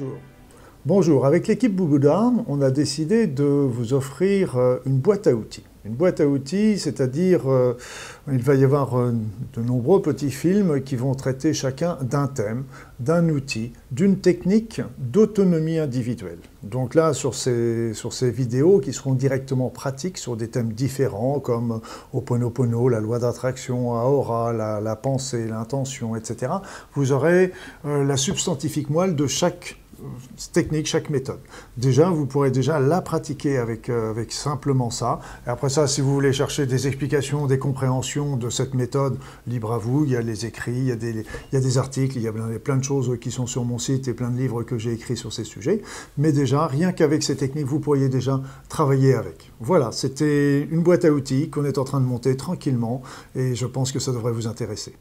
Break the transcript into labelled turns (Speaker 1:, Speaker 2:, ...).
Speaker 1: Bonjour. Bonjour, avec l'équipe Bouboudarm, on a décidé de vous offrir euh, une boîte à outils. Une boîte à outils, c'est-à-dire euh, il va y avoir euh, de nombreux petits films qui vont traiter chacun d'un thème, d'un outil, d'une technique d'autonomie individuelle. Donc là, sur ces, vidéos qui seront directement pratiques sur des thèmes différents comme Oponopono, la loi d'attraction, Aura, la pensée, l'intention, etc., vous aurez la substantifique moelle de chaque technique, chaque méthode. Déjà, vous pourrez déjà la pratiquer avec, euh, avec simplement ça. Et après ça, si vous voulez chercher des explications, des compréhensions de cette méthode, libre à vous. Il y a les écrits, il y a des articles, il y a plein de choses qui sont sur mon site et plein de livres que j'ai écrits sur ces sujets. Mais déjà, rien qu'avec ces techniques, vous pourriez déjà travailler avec. Voilà, c'était une boîte à outils qu'on est en train de monter tranquillement et je pense que ça devrait vous intéresser.